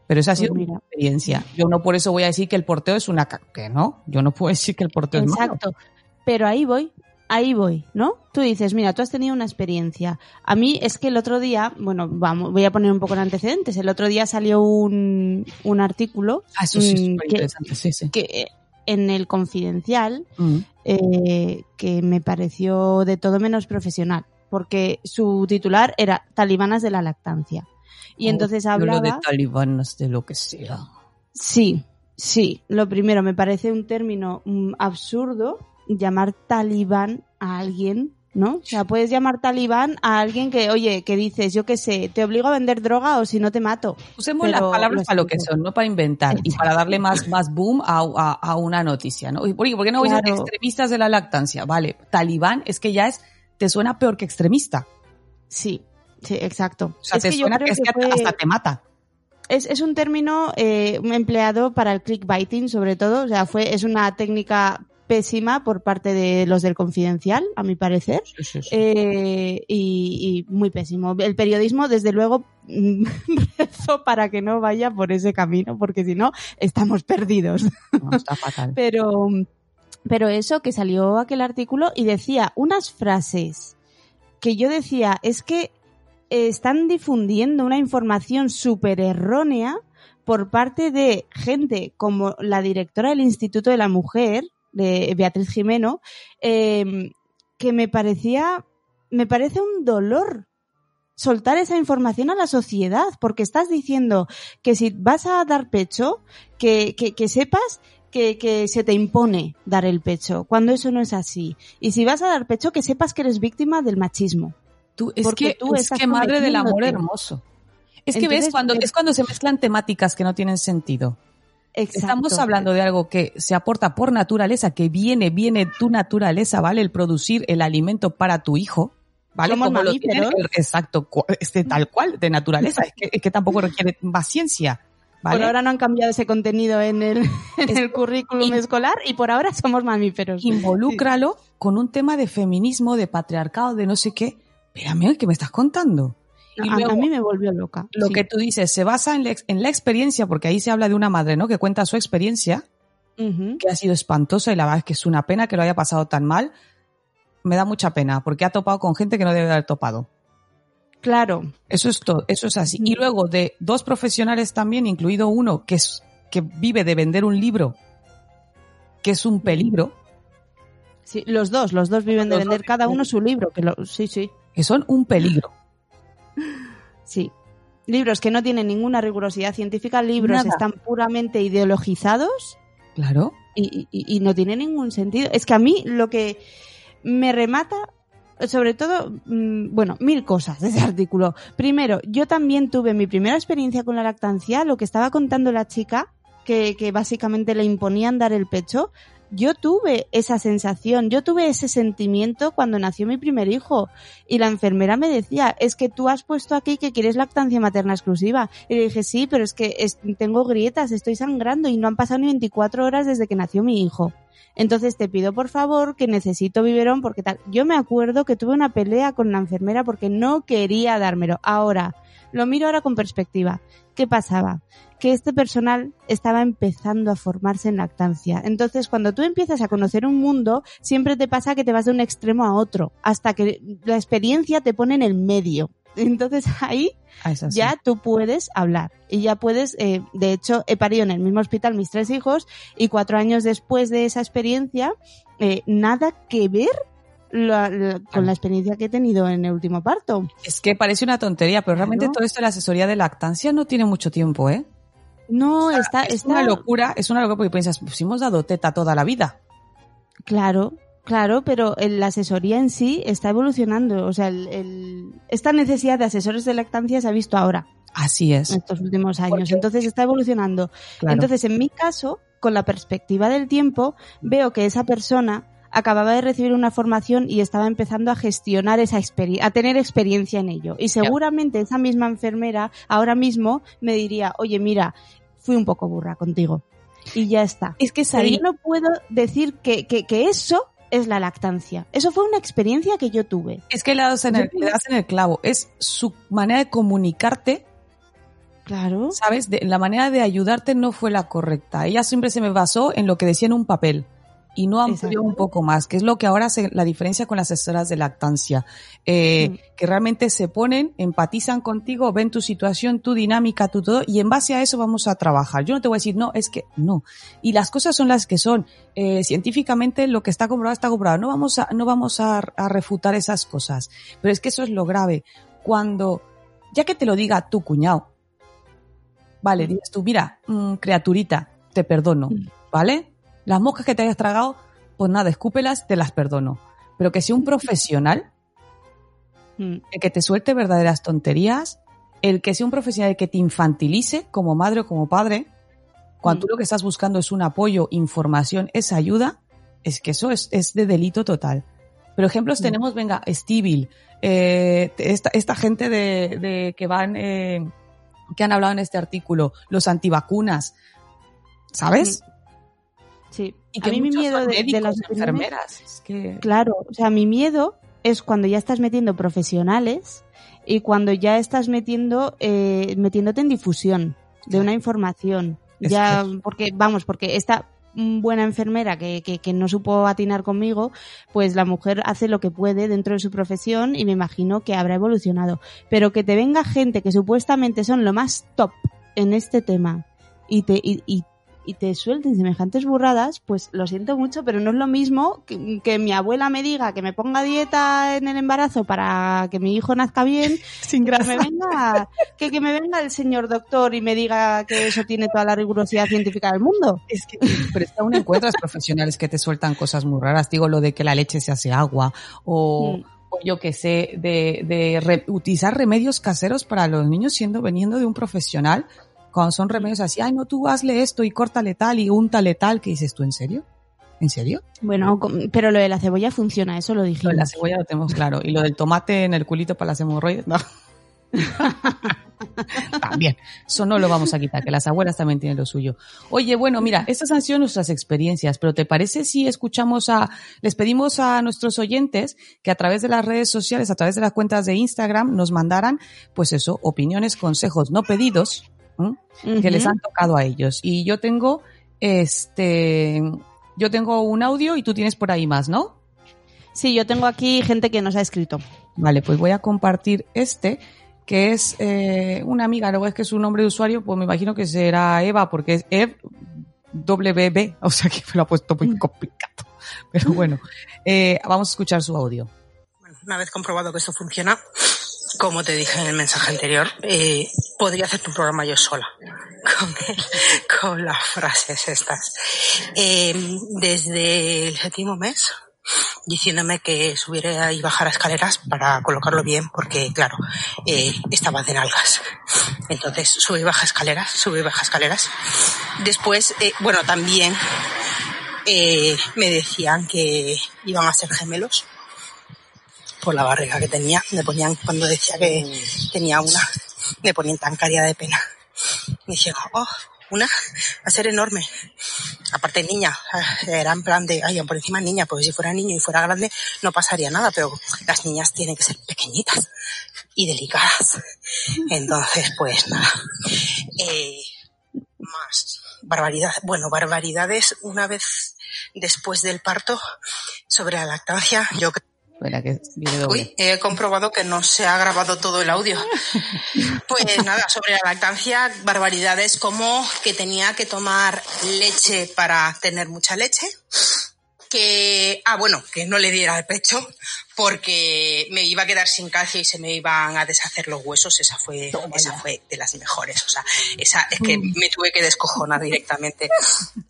Pero esa ha Pues sido mi experiencia. Yo no por eso voy a decir que el porteo es una... ca- que no, yo no puedo decir que el porteo es malo. Exacto. Pero ahí voy, ahí voy, ¿no? Tú dices, mira, tú has tenido una experiencia. A mí es que el otro día, bueno, vamos, voy a poner un poco en antecedentes. El otro día salió un, un artículo Ah, eso sí mm, que, interesante, sí, sí. que, eh, en el Confidencial Mm. eh, que me pareció de todo menos profesional, porque su titular era Talibanas de la lactancia. Y Oh, entonces yo lo hablaba... de talibanes, de lo que sea. Sí, sí. Lo primero, me parece un término mm, absurdo llamar talibán a alguien, ¿no? O sea, puedes llamar talibán a alguien que, oye, que dices, yo qué sé, te obligo a vender droga o si no te mato. Usemos Pero las palabras lo para lo que son, no para inventar y para darle más, más boom a, a- a una noticia, ¿no? ¿Y ¿Por qué, no dicen Claro. extremistas de la lactancia? Vale, talibán es que ya es, te suena peor que extremista. Sí, sí, exacto. O sea, Es te que suena que, es que que fue- hasta te mata. Es, es un término eh, empleado para el clickbaiting, sobre todo. O sea, fue, es una técnica pésima por parte de los del Confidencial, a mi parecer. Sí, sí, sí. Eh, y, y muy pésimo. El periodismo, desde luego, mm, rezo para que no vaya por ese camino, porque si no, estamos perdidos. No, está fatal. Pero, pero eso, que salió aquel artículo y decía unas frases que yo decía, es que eh, están difundiendo una información súper errónea por parte de gente como la directora del Instituto de la Mujer, de Beatriz Jimeno, eh, que me parecía, me parece un dolor soltar esa información a la sociedad, porque estás diciendo que si vas a dar pecho, que, que, que sepas que, que se te impone dar el pecho, cuando eso no es así. Y si vas a dar pecho, que sepas que eres víctima del machismo. Tú, es que, tú es que madre del amor hermoso. Es que Entonces, ves cuando, es cuando se mezclan temáticas que no tienen sentido. Estamos Exacto. hablando de algo que se aporta por naturaleza, que viene, viene tu naturaleza, ¿vale? El producir el alimento para tu hijo, ¿vale? Como lo tiene el- exacto, este, tal cual, de naturaleza. es, que, es que tampoco requiere más ciencia, ¿vale? Por ahora no han cambiado ese contenido en el, en el currículum escolar y por ahora somos mamíferos. Involúcralo con un tema de feminismo, de patriarcado, de no sé qué. Espérame, ¿qué me estás contando? Y a- luego- a, mí me volvió loca. Lo sí. que tú dices se basa en la, en la experiencia, porque ahí se habla de una madre, ¿no? Que cuenta su experiencia, que ha sido espantosa y la verdad es que es una pena que lo haya pasado tan mal. Me da mucha pena, porque ha topado con gente que no debe haber topado. Claro. Eso es todo, eso es así. Y luego de dos profesionales también, incluido uno que es que vive de vender un libro, que es un peligro, Sí, los dos, los dos viven de dos vender cada uno su libro. Que lo, sí, sí, que son un peligro. Sí. Libros que no tienen ninguna rigurosidad científica, libros Nada. están puramente ideologizados Claro. y, y- y no tiene ningún sentido. Es que a mí lo que me remata, sobre todo, mm, bueno, mil cosas de ese artículo. Primero, yo también tuve mi primera experiencia con la lactancia, lo que estaba contando la chica, que, que básicamente le imponían dar el pecho. Yo tuve esa sensación, yo tuve ese sentimiento cuando nació mi primer hijo y la enfermera me decía, es que tú has puesto aquí que quieres lactancia materna exclusiva. Y le dije, sí, pero es que tengo grietas, estoy sangrando y no han pasado ni 24 horas desde que nació mi hijo. Entonces te pido por favor que necesito biberón porque tal. Yo me acuerdo que tuve una pelea con la enfermera porque no quería dármelo. Ahora, lo miro ahora con perspectiva. ¿Qué pasaba? Que este personal estaba empezando a formarse en lactancia. Entonces, cuando tú empiezas a conocer un mundo, siempre te pasa que te vas de un extremo a otro, hasta que la experiencia te pone en el medio. Entonces ahí Ah, ya tú puedes hablar y ya puedes, eh, de hecho, he parido en el mismo hospital mis tres hijos y cuatro años después de esa experiencia, eh, nada que ver la- la- con la experiencia que he tenido en el último parto. Es que parece una tontería, pero realmente Claro. todo esto de la asesoría de lactancia no tiene mucho tiempo, ¿eh? No, sea, está, es está una locura, es una locura porque piensas, pues si hemos dado teta toda la vida. Claro, claro, pero la asesoría en sí está evolucionando. O sea, el- el- esta necesidad de asesores de lactancia se ha visto ahora, Así es. en estos últimos años. Entonces está evolucionando. Claro. Entonces, en mi caso, con la perspectiva del tiempo, veo que esa persona acababa de recibir una formación y estaba empezando a gestionar esa experiencia, a tener experiencia en ello. Y seguramente esa misma enfermera ahora mismo me diría, oye, mira, fui un poco burra contigo. Y ya está. Es que Pero yo no puedo decir que, que, que eso es la lactancia. Eso fue una experiencia que yo tuve. Es que le das en el, le das en el clavo. Es su manera de comunicarte, Claro. ¿sabes? De- la manera de ayudarte no fue la correcta. Ella siempre se me basó en lo que decía en un papel y no amplió un poco más, que es lo que ahora hace la diferencia con las asesoras de lactancia. Eh, Mm. Que realmente se ponen, empatizan contigo, ven tu situación, tu dinámica, tu todo, y en base a eso vamos a trabajar. Yo no te voy a decir, no, es que no. Y las cosas son las que son. Eh, científicamente lo que está comprobado está comprobado. No vamos a, no vamos a, a refutar esas cosas. Pero es que eso es lo grave. Cuando, ya que te lo diga tu cuñado, vale, dices tú, mira, mm, criaturita, te perdono, ¿vale? Las moscas que te hayas tragado, pues nada, escúpelas, te las perdono. Pero que sea un profesional, Mm. el que te suelte verdaderas tonterías, el que sea un profesional que te infantilice como madre o como padre, cuando tú lo que estás buscando es un apoyo, información, es ayuda, es que eso es, es de delito total. Pero ejemplos Mm. tenemos, venga, Stivil, eh, esta, esta gente de, de que van, eh, que han hablado en este artículo, los antivacunas, ¿sabes? Sí. Y a que mí mi miedo de, las enfermeras. Es que... Claro, o sea, mi miedo es cuando ya estás metiendo profesionales y cuando ya estás metiendo eh, metiéndote en difusión de una información. Es Ya, porque, vamos, porque esta buena enfermera que, que, que no supo atinar conmigo, pues la mujer hace lo que puede dentro de su profesión y me imagino que habrá evolucionado. Pero que te venga gente que supuestamente son lo más top en este tema y te, y, y y te suelten semejantes burradas, pues lo siento mucho, pero no es lo mismo que, que mi abuela me diga que me ponga dieta en el embarazo para que mi hijo nazca bien, sin que me venga, que, que me venga el señor doctor y me diga que eso tiene toda la rigurosidad científica del mundo. Es que, pero es que aún encuentras profesionales que te sueltan cosas muy raras. Digo, lo de que la leche se hace agua o, Mm. yo que sé, de, de re- utilizar remedios caseros para los niños siendo veniendo de un profesional. Cuando son remedios así, ay, no, tú hazle esto y córtale tal y úntale tal, que dices tú, ¿en serio? ¿En serio? Bueno, pero lo de la cebolla funciona, eso lo Lo dijimos. de la cebolla lo tenemos claro. Y lo del tomate en el culito para las hemorroides, no. también. Eso no lo vamos a quitar, que las abuelas también tienen lo suyo. Oye, bueno, mira, estas han sido nuestras experiencias, pero ¿te parece si escuchamos a, les pedimos a nuestros oyentes que a través de las redes sociales, a través de las cuentas de Instagram, nos mandaran, pues eso, opiniones, consejos no pedidos, que les han tocado a ellos. Y yo tengo, este, yo tengo un audio y tú tienes por ahí más, ¿no? Sí, yo tengo aquí gente que nos ha escrito. Vale, pues voy a compartir este, que es eh, una amiga, luego es que su nombre de usuario, pues me imagino que será Eva, porque es Ev WB, o sea que me lo ha puesto muy complicado. Pero bueno, eh, vamos a escuchar su audio. Una vez comprobado que esto funciona, como te dije en el mensaje anterior, eh, podría hacerte un programa yo sola con, con las frases estas. Eh, desde el séptimo mes, diciéndome que subiera y bajara escaleras para colocarlo bien, porque claro, eh, estaba de nalgas. Entonces, sube y baja escaleras, sube y baja escaleras. Después, eh, bueno, también eh, me decían que iban a ser gemelos por la barriga que tenía. Me ponían, cuando decía que tenía una, me ponían tan caria de pena. Me decían, oh, una, va a ser enorme. Aparte niña, era en plan de, ay, por encima niña, porque si fuera niño y fuera grande no pasaría nada, pero las niñas tienen que ser pequeñitas y delicadas. Entonces, pues nada. Eh, más barbaridad. Bueno, barbaridades una vez después del parto sobre la lactancia. Yo creo Espera, que viene doble. Uy, he comprobado que no se ha grabado todo el audio. Pues nada, sobre la lactancia, barbaridades como que tenía que tomar leche para tener mucha leche. Que, ah, bueno, que no le diera el pecho porque me iba a quedar sin calcio y se me iban a deshacer los huesos. Esa fue, esa fue de las mejores. O sea, esa es que me tuve que descojonar directamente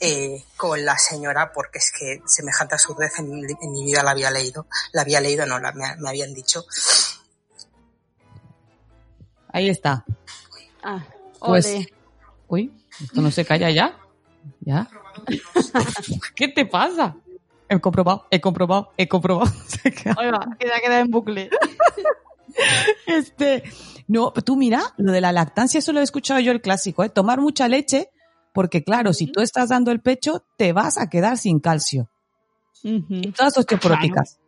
eh, con la señora porque es que semejante absurdez en, mi- en mi vida la había leído. La había leído, no, la, me, me habían dicho. Ahí está. Ah, Pues, ole. uy, esto no se calla ya. ¿Ya? ¿Qué te pasa? He comprobado, he comprobado, he comprobado. Queda- Oiga, que se ha quedado en bucle. Este, no, tú mira, lo de la lactancia, eso lo he escuchado yo el clásico, ¿eh? Tomar mucha leche, porque claro, si tú estás dando el pecho, te vas a quedar sin calcio. Y todas osteoporóticas.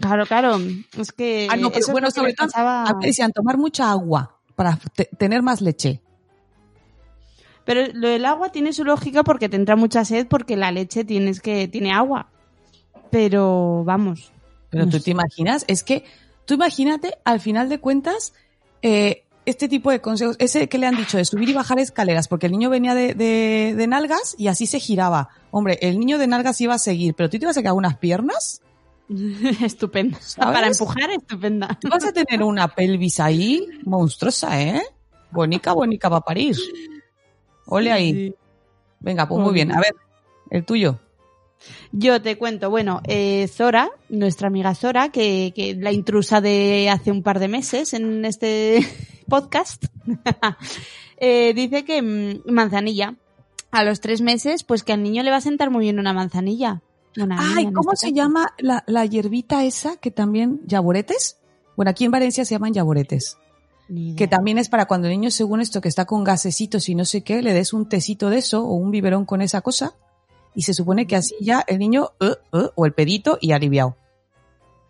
Claro, claro. Es que. Ah, no, pero bueno, sobre todo, pasaba- a mí me decían tomar mucha agua para te- tener más leche. Pero lo del agua tiene su lógica porque te entra mucha sed porque la leche tienes que tiene agua. Pero vamos. Pero tú te imaginas, es que tú imagínate, al final de cuentas, eh, este tipo de consejos, ese que le han dicho de subir y bajar escaleras, porque el niño venía de, de, de nalgas y así se giraba. Hombre, el niño de nalgas iba a seguir, pero tú te ibas a quedar unas piernas. Estupenda. ¿Sabes? Para empujar, estupenda. Tú vas a tener una pelvis ahí monstruosa, ¿eh? Bonica, bonica va a parir. Ole ahí. Venga, pues muy bien. A ver, el tuyo. Yo te cuento, bueno, eh, Zora, nuestra amiga Zora, que, que la intrusa de hace un par de meses en este podcast, eh, dice que mm, manzanilla. A los tres meses, pues que al niño le va a sentar muy bien una manzanilla. Una Ay, ¿cómo este se caso. llama la, la hierbita esa que también, yaboretes? Bueno, aquí en Valencia se llaman yaboretes. Que también es para cuando el niño, según esto, que está con gasecitos y no sé qué, le des un tecito de eso o un biberón con esa cosa. Y se supone que así ya el niño, eh, eh, o el pedito, y aliviado.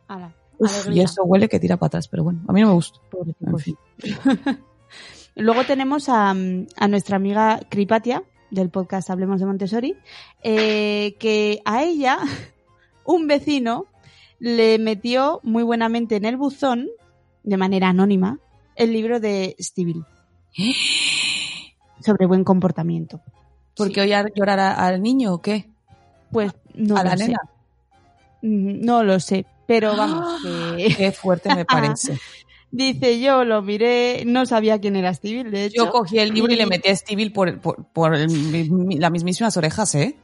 Ala, Uf, y eso huele que tira para atrás, pero bueno, a mí no me gusta. En fin. Luego tenemos a, mm, a nuestra amiga Cripatia, del podcast Hablemos de Montessori, eh, que a ella, un vecino, le metió muy buenamente en el buzón, de manera anónima, el libro de Stivil sobre buen comportamiento. ¿Porque oye a llorar a- al niño o qué? Pues no ¿A la lo sé. nena? Mm, No lo sé, pero vamos, que... Qué fuerte me parece. Dice, yo lo miré, no sabía quién era Stevie, de hecho. Yo cogí el libro y le metí a Stevie por, por, por el mismísimas orejas, ¿eh?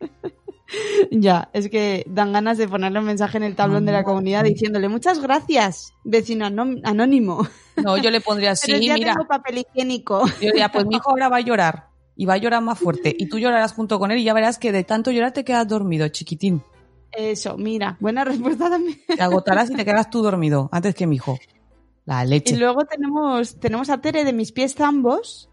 Ya, es que dan ganas de ponerle un mensaje en el tablón de la comunidad diciéndole muchas gracias, vecino anó- anónimo. No, yo le pondría así, Pero ya mira. tengo papel higiénico. Yo diría, pues mi hijo ahora va a llorar. Y va a llorar más fuerte. Y tú llorarás junto con él y ya verás que de tanto llorar te quedas dormido, chiquitín. Eso, mira, buena respuesta también. Te agotarás y te quedas tú dormido antes que mi hijo. La leche. Y luego tenemos, tenemos a Tere de mis pies zambos.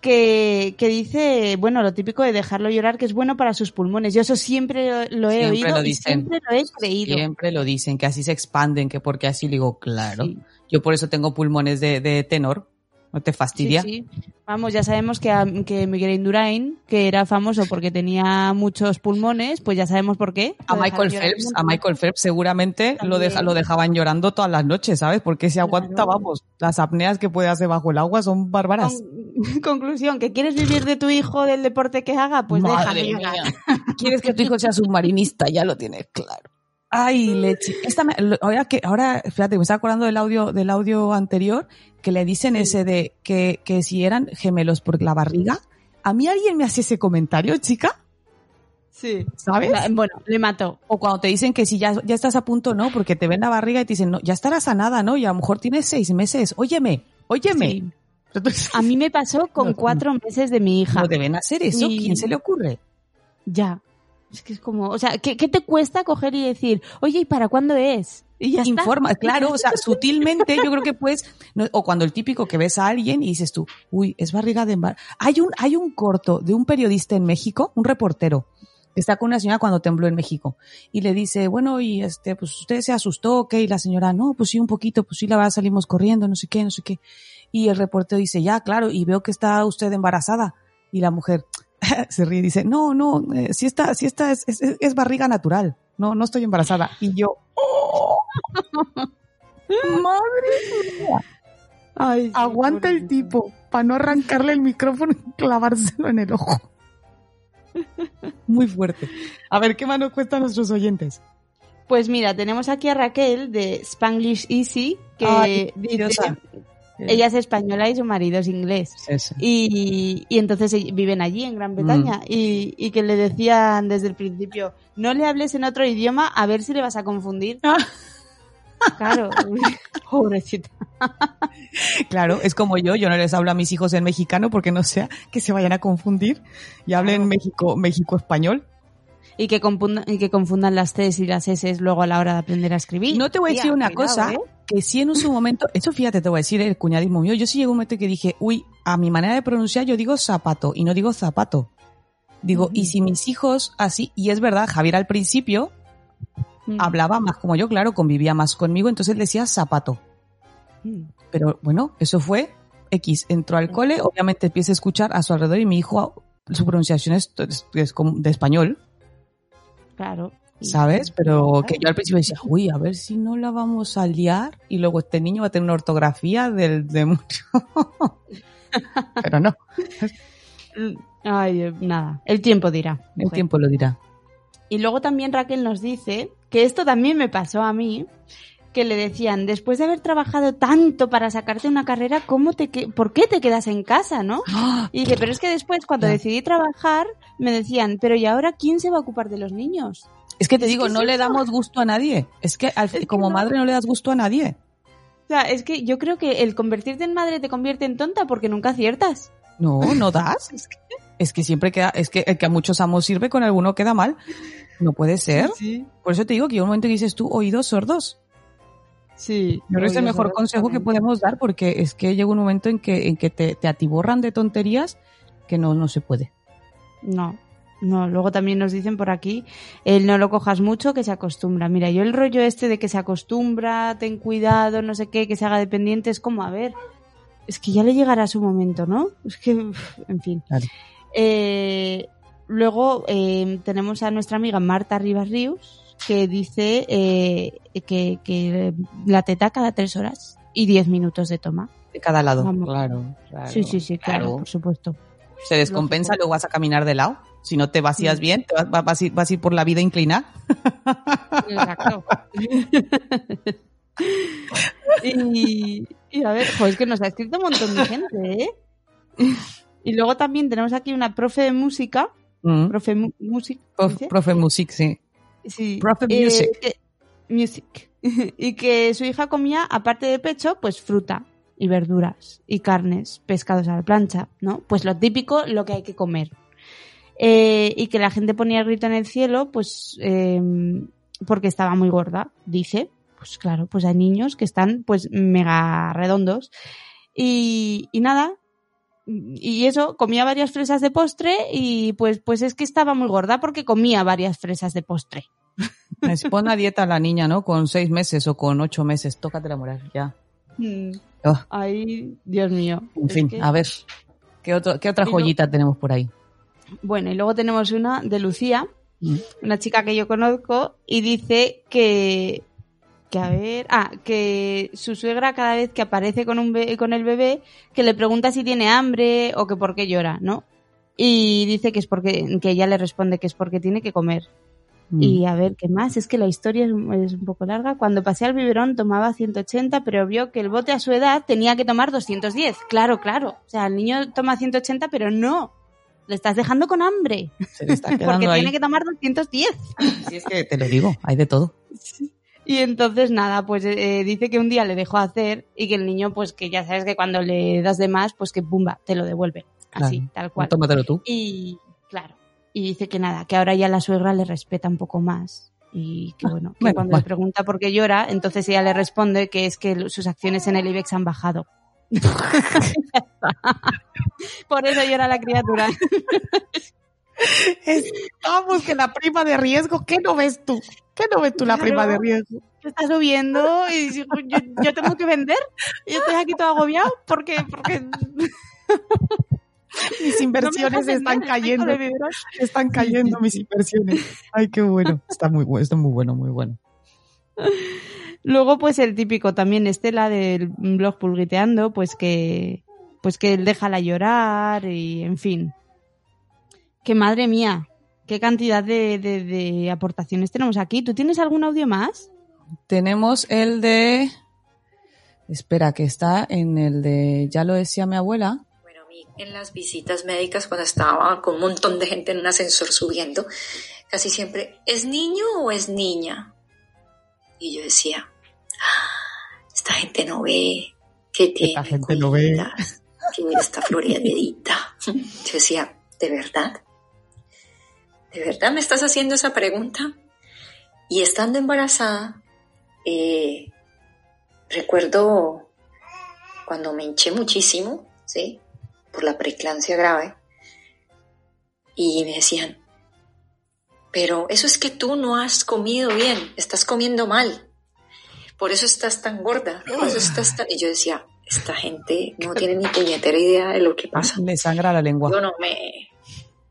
Que, que dice, bueno, lo típico de dejarlo llorar, que es bueno para sus pulmones. Yo eso siempre lo he Siempre oído lo y dicen. siempre lo he creído. Siempre lo dicen, que así se expanden, que porque así digo, claro. Yo por eso tengo pulmones de, de tenor. ¿No te fastidia? Sí, sí. Vamos, ya sabemos que, a- que Miguel Indurain, que era famoso porque tenía muchos pulmones, pues ya sabemos por qué. A Michael Phelps, a. Michael Phelps seguramente lo, deja, lo dejaban llorando todas las noches, ¿sabes? Porque se aguanta, vamos, las apneas que puede hacer bajo el agua son bárbaras. Con- conclusión, ¿que quieres vivir de tu hijo del deporte que haga? Pues déjalo llorar. ¿Quieres que tu hijo sea submarinista? Ya lo tienes claro. Ay, leche. Esta me- lo- ahora que, ahora, fíjate, me estaba acordando del audio, del audio anterior, que le dicen ese de que, que si eran gemelos por la barriga. A mí alguien me hace ese comentario, chica. Sí. ¿Sabes? La- Bueno, le mató. O cuando te dicen que si ya, ya estás a punto, no, porque te ven la barriga y te dicen, no, ya estarás sanada, ¿no? Y a lo mejor tienes seis meses. Óyeme, óyeme. Sí. A mí me pasó con No, cuatro meses de mi hija. No deben hacer eso. Y- ¿Quién se le ocurre? Ya. Es que es como, o sea, ¿qué, qué te cuesta coger y decir, oye, ¿y para cuándo es? Y ya está. Informa, claro, o sea, sutilmente yo creo que puedes, no- o cuando el típico que ves a alguien y dices tú, uy, es barriga de embarazo. Hay un, hay un corto de un periodista en México, un reportero, que está con una señora cuando tembló en México y le dice, bueno, y este, pues usted se asustó, ¿ok? Y la señora, no, pues sí, un poquito, pues sí, la verdad salimos corriendo, no sé qué, no sé qué. Y el reportero dice, ya, claro, y veo que está usted embarazada. Y la mujer se ríe y dice, no, no, eh, si esta, si esta es, es, es barriga natural, no, no estoy embarazada. Y yo, ¡oh! Madre mía. Ay, Aguanta el tipo para no arrancarle el micrófono y clavárselo en el ojo. Muy fuerte. A ver, ¿qué más nos cuestan nuestros oyentes? Pues mira, tenemos aquí a Raquel de Spanglish Easy, que Ay, dice. Ella es española y su marido es inglés. Eso. Y, y entonces viven allí, en Gran Bretaña, Mm. y, y que le decían desde el principio, no le hables en otro idioma a ver si le vas a confundir. Ah. Claro, pobrecita. Claro, es como yo, yo no les hablo a mis hijos en mexicano porque no sea que se vayan a confundir y hablen México, México español. Y que, confundan, y que confundan las T's y las S luego a la hora de aprender a escribir. No te voy a Tía, decir una cuidado, cosa, ¿eh? que sí en su momento, eso fíjate, te voy a decir el cuñadismo mío, yo sí llegó un momento que dije, uy, a mi manera de pronunciar yo digo zapato y no digo zapato. Digo, y si mis hijos así, y es verdad, Javier al principio Mm. hablaba más como yo, claro, convivía más conmigo, entonces decía zapato. Mm. Pero bueno, eso fue X, entró al cole, obviamente empieza a escuchar a su alrededor y mi hijo, su pronunciación es, es- es como de español, Claro. ¿sabes? Pero que yo al principio decía, uy, a ver si no la vamos a liar y luego este niño va a tener una ortografía del de mucho. Pero no, Ay, eh, nada, el tiempo dirá. el tiempo lo dirá. Y luego también Raquel nos dice que esto también me pasó a mí, que le decían, después de haber trabajado tanto para sacarte una carrera, ¿cómo te que- ¿por qué te quedas en casa, no? Y dice, pero es que después, cuando decidí trabajar, me decían, pero ¿y ahora quién se va a ocupar de los niños? Es que te Es digo, que no le damos gusto a nadie. Es que al- como no. madre no le das gusto a nadie. O sea, es que yo creo que el convertirte en madre te convierte en tonta porque nunca aciertas. No, no das. Es que siempre queda, es que el que a muchos amos sirve con alguno queda mal. No puede ser. Sí. Por eso te digo que hay un momento que dices tú, oídos sordos. Sí. Yo creo que es el mejor consejo que podemos dar porque es que llega un momento en que, en que te, te atiborran de tonterías que no, no se puede. No, no, luego también nos dicen por aquí, el no lo cojas mucho, que se acostumbra. Mira, yo el rollo este de que se acostumbra, ten cuidado, no sé qué, que se haga dependiente, es como, a ver, es que ya le llegará su momento, ¿no? Es que, en fin. Claro. Eh, luego eh, tenemos a nuestra amiga Marta Rivas Ríos, que dice eh, que, que la teta cada tres horas y diez minutos de toma. De cada lado. Claro, claro, sí, sí, sí, claro, claro. por supuesto. Se descompensa, luego vas a caminar de lado. Si no te vacías bien, te vas, vas a ir, vas a ir por la vida inclinada. Exacto. y, y a ver, jo, es que nos ha escrito un montón de gente, ¿eh? Y luego también tenemos aquí una profe de música. Mm. Profe mu- music. Profe Music, sí. Sí. Eh, Music. que- music. y que su hija comía, aparte de pecho, pues fruta y verduras y carnes, pescados a la plancha, ¿no? Pues lo típico, lo que hay que comer. Eh, y que la gente ponía el grito en el cielo, pues eh, porque estaba muy gorda, dice. Pues claro, pues hay niños que están pues mega redondos. Y, y nada, y eso, comía varias fresas de postre y pues, pues es que estaba muy gorda porque comía varias fresas de postre. Me pone a dieta la niña, ¿no? Con seis meses o con ocho meses. Tócate la moral, ya. Mm. Oh, Ay, Dios mío. en fin, que- a ver. ¿Qué, otro, ¿Qué otra joyita tenemos por ahí? Bueno, y luego tenemos una de Lucía, Mm. una chica que yo conozco, y dice que, que a ver, ah, que su suegra cada vez que aparece con, un be- con el bebé, que le pregunta si tiene hambre o que por qué llora, ¿no? Y dice que es porque, que ella le responde que es porque tiene que comer. Mm. Y a ver, ¿qué más? Es que la historia es, es un poco larga. Cuando pasé al biberón tomaba 180, pero vio que el bote a su edad tenía que tomar 210. Claro, claro. O sea, el niño toma 180, pero no. Le estás dejando con hambre. Se le está Porque ahí. tiene que tomar 210. Si es que te lo digo, hay de todo. Y entonces nada, pues eh, dice que un día le dejó hacer y que el niño, pues que ya sabes que cuando le das de más, pues que pumba, te lo devuelve. Así, tal cual. Tómatelo tú. Y claro. Y dice que nada, que ahora ya la suegra le respeta un poco más. Y que bueno, que Bueno, cuando bueno. le pregunta por qué llora, entonces ella le responde que es que sus acciones en el IBEX han bajado. por eso llora la criatura. Vamos, que la prima de riesgo, ¿qué no ves tú? ¿Qué no ves tú la prima de riesgo? que está subiendo y yo, yo tengo que vender. Y yo estoy aquí todo agobiado porque, porque Mis inversiones están cayendo. Están cayendo mis inversiones. Ay, qué bueno. Está muy bueno, está muy bueno, muy bueno. Luego, pues el típico también, Estela del blog Pulguiteando, pues que, pues que él déjala llorar y, en fin. Que madre mía, qué cantidad de, de, de aportaciones tenemos aquí. ¿Tú tienes algún audio más? Tenemos el de. Espera, que está en el de. Ya lo decía mi abuela. en las visitas médicas cuando estaba con un montón de gente en un ascensor subiendo, casi siempre, ¿es niño o es niña? Y yo decía, "Ah, esta gente no ve que tiene La gente lo ve. que mira esta floridita. Yo decía, ¿de verdad? ¿De verdad me estás haciendo esa pregunta? Y estando embarazada, eh, recuerdo cuando me hinché muchísimo, ¿sí? Por la preeclampsia grave. Y me decían, pero eso es que tú no has comido bien, estás comiendo mal. Por eso estás tan gorda. Por eso estás tan... Y yo decía, esta gente no tiene ni puñetera idea de lo que pasa. Le sangra la lengua. Yo no me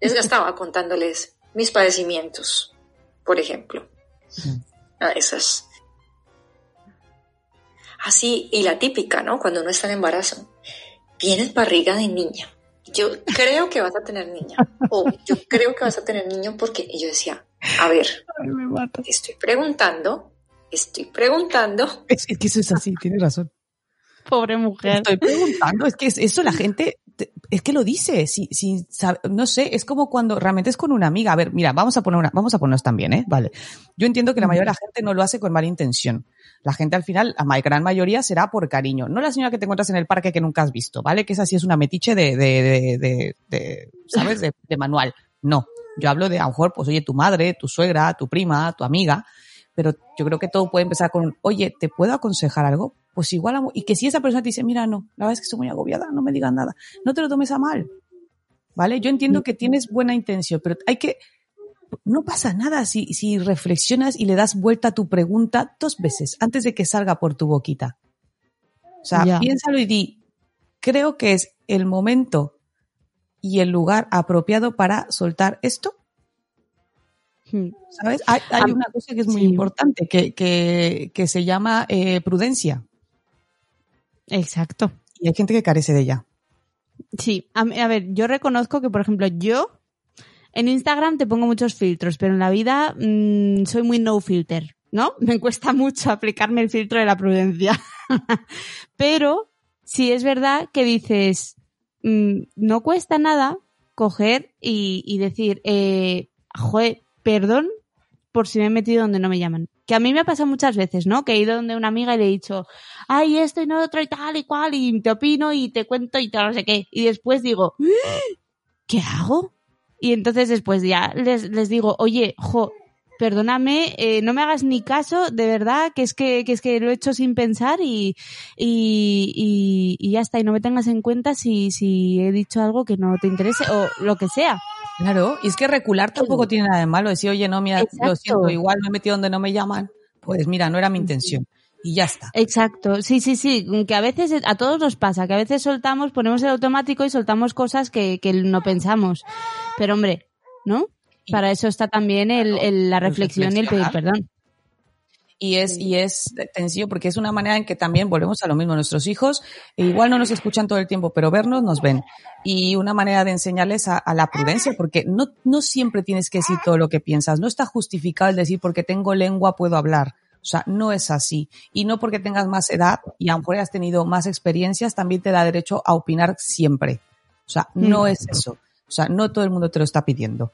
desgastaba contándoles mis padecimientos, por ejemplo. A esas. Así, y la típica, ¿no? Cuando uno está en embarazo. Tienes barriga de niña. Yo creo que vas a tener niña. O yo creo que vas a tener niño porque y yo decía, a ver, estoy preguntando, estoy preguntando. Es, es que eso es así, tienes razón. Pobre mujer. Estoy preguntando, es que es- eso la gente, te- es que lo dice, si, si, no sé, es como cuando realmente es con una amiga. A ver, mira, vamos a poner una, vamos a ponernos también, ¿eh? Vale. Yo entiendo que la mayoría de la gente no lo hace con mala intención. La gente al final, la gran mayoría será por cariño. No la señora que te encuentras en el parque que nunca has visto, ¿vale? Que esa sí es una metiche de, de, de, de- de, ¿sabes? De, de manual. No. Yo hablo de a lo mejor, pues oye, tu madre, tu suegra, tu prima, tu amiga, pero yo creo que todo puede empezar con, oye, ¿te puedo aconsejar algo? Pues igual, y que si esa persona te dice, mira, no, la verdad es que estoy muy agobiada, no me digas nada, no te lo tomes a mal, ¿vale? Yo entiendo que tienes buena intención, pero hay que, no pasa nada si, si reflexionas y le das vuelta a tu pregunta dos veces antes de que salga por tu boquita. O sea, piénsalo y di, creo que es el momento y el lugar apropiado para soltar esto. ¿Sabes? Hay, hay una cosa que es muy sí. importante, que, que, que se llama eh, prudencia. Exacto. Y hay gente que carece de ella. Sí, a, ver, yo reconozco que, por ejemplo, yo en Instagram te pongo muchos filtros, pero en la vida mm, soy muy no filter, ¿no? Me cuesta mucho aplicarme el filtro de la prudencia. pero sí es verdad que dices, mm, no cuesta nada coger y, y decir, eh, joder, perdón por si me he metido donde no me llaman. Que a mí me ha pasado muchas veces, ¿no? Que he ido donde una amiga y le he dicho, ay, esto y no otro y tal y cual, y te opino y te cuento y tal, no sé qué. Y después digo, ¿qué hago? Y entonces después ya les, les digo, oye, jo, perdóname, eh, no me hagas ni caso, de verdad, que es que, que es que lo he hecho sin pensar y, y, y, y ya está, y no me tengas en cuenta si, si he dicho algo que no te interese o lo que sea. Claro, y es que recular tampoco tiene nada de malo. Decir, oye, no, mira, lo siento, igual me he metido donde no me llaman. Pues mira, no era mi intención. Y ya está. Exacto, sí, sí, sí, que a veces a todos nos pasa, que a veces soltamos, ponemos el automático y soltamos cosas que, que no pensamos. Pero hombre, ¿no? Para eso está también el, el- la reflexión y el pedir perdón. Y es, y es sencillo porque es una manera en que también volvemos a lo mismo. Nuestros hijos e igual no nos escuchan todo el tiempo, pero vernos nos ven. Y una manera de enseñarles a, a la prudencia, porque no, no siempre tienes que decir todo lo que piensas. No está justificado el decir porque tengo lengua puedo hablar. O sea, no es así. Y no porque tengas más edad y a lo mejor hayas tenido más experiencias, también te da derecho a opinar siempre. O sea, no es eso. O sea, no todo el mundo te lo está pidiendo.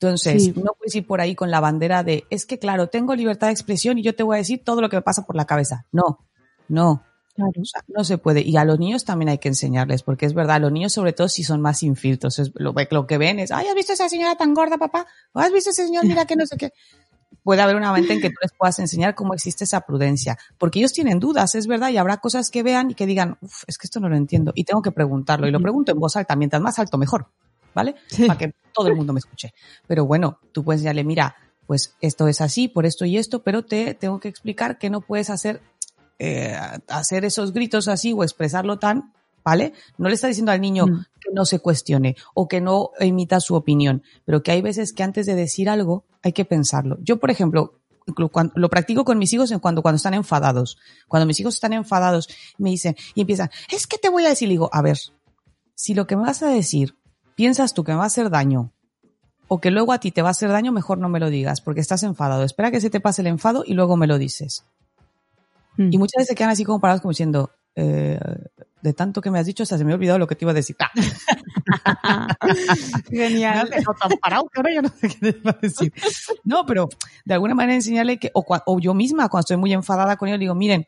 Entonces, Sí. no puedes ir por ahí con la bandera de, es que claro, tengo libertad de expresión y yo te voy a decir todo lo que me pasa por la cabeza. No, no. O sea, no se puede. Y a los niños también hay que enseñarles, porque es verdad, los niños sobre todo si son más sin filtros. Es, lo, lo que ven es, ay, ¿has visto a esa señora tan gorda, papá? ¿O has visto a ese señor? Mira que no sé qué. Puede haber una mente en que tú les puedas enseñar cómo existe esa prudencia. Porque ellos tienen dudas, es verdad, y habrá cosas que vean y que digan, Uf, es que esto no lo entiendo. Y tengo que preguntarlo. Y lo pregunto en voz alta, mientras más alto, mejor. ¿Vale? Para que todo el mundo me escuche. Pero bueno, tú puedes enseñarle, mira, pues esto es así, por esto y esto, pero te tengo que explicar que no puedes hacer, eh, hacer esos gritos así o expresarlo tan, ¿vale? No le está diciendo al niño que no se cuestione o que no emita su opinión, pero que hay veces que antes de decir algo hay que pensarlo. Yo, por ejemplo, cuando- lo practico con mis hijos en cuando, cuando están enfadados. Cuando mis hijos están enfadados, me dicen, y empiezan, es que te voy a decir, y digo, a ver, si lo que me vas a decir piensas tú que me va a hacer daño o que luego a ti te va a hacer daño, mejor no me lo digas porque estás enfadado. Espera que se te pase el enfado y luego me lo dices. Y muchas veces se quedan así como parados como diciendo, eh, de tanto que me has dicho, hasta se me ha olvidado lo que te iba a decir. Genial. Me has dejado tan parado que ahora ya no sé qué te iba a decir. No, pero de alguna manera enseñarle que, o, o yo misma cuando estoy muy enfadada con ellos, digo, miren,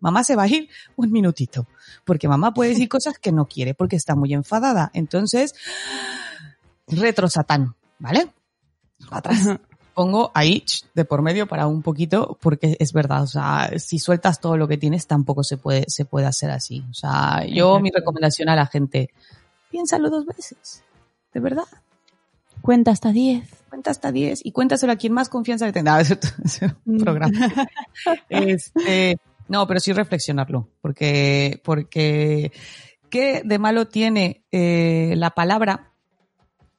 mamá se va a ir un minutito, porque mamá puede decir cosas que no quiere, porque está muy enfadada. Entonces, retro satán, ¿vale? Atrás. Pongo ahí de por medio para un poquito, porque es verdad, o sea, si sueltas todo lo que tienes, tampoco se puede, se puede hacer así. O sea, yo mi recomendación a la gente, piénsalo dos veces, de verdad. Cuenta hasta 10. Cuenta hasta 10 y cuéntaselo a quien más confianza le tenga. Es un programa. Este, no, pero sí reflexionarlo, porque, porque ¿qué de malo tiene eh, la palabra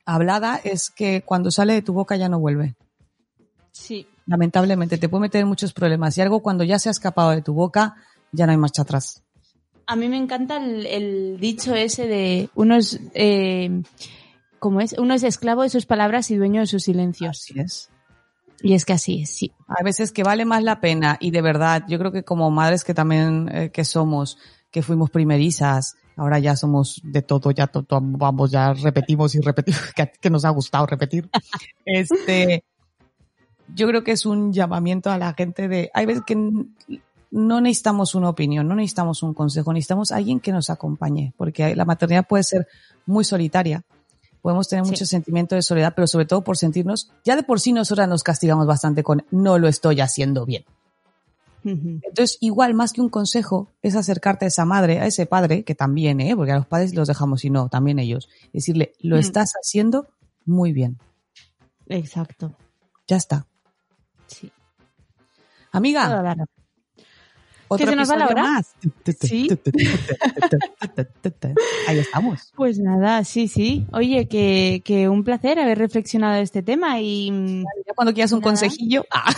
hablada? Es que cuando sale de tu boca ya no vuelve. Sí. Lamentablemente te puede meter en muchos problemas. Y algo cuando ya se ha escapado de tu boca, ya no hay marcha atrás. A mí me encanta el, el dicho ese de uno es, eh, ¿cómo es? Uno es esclavo de sus palabras y dueño de sus silencios. Así es. Y es que así es, sí. Hay veces que vale más la pena y de verdad, yo creo que como madres que también eh, que somos, que fuimos primerizas, ahora ya somos de todo, ya to- to- vamos, ya repetimos y repetimos, que, que nos ha gustado repetir. Este, yo creo que es un llamamiento a la gente de, hay veces que no necesitamos una opinión, no necesitamos un consejo, necesitamos alguien que nos acompañe, porque la maternidad puede ser muy solitaria. Podemos tener mucho sentimiento de soledad, pero sobre todo por sentirnos, ya de por sí nosotras nos castigamos bastante con no lo estoy haciendo bien. Entonces, igual más que un consejo, es acercarte a esa madre, a ese padre, que también, ¿eh? porque a los padres los dejamos y no, también ellos. Decirle, lo Mm. estás haciendo muy bien. Exacto. Ya está. Sí. Amiga. Otro ¿Que se nos va la hora? más. Sí. Ahí estamos. Pues nada, sí, sí. Oye, que, que un placer haber reflexionado este tema y... Ya cuando quieras un Nada. consejillo. ah.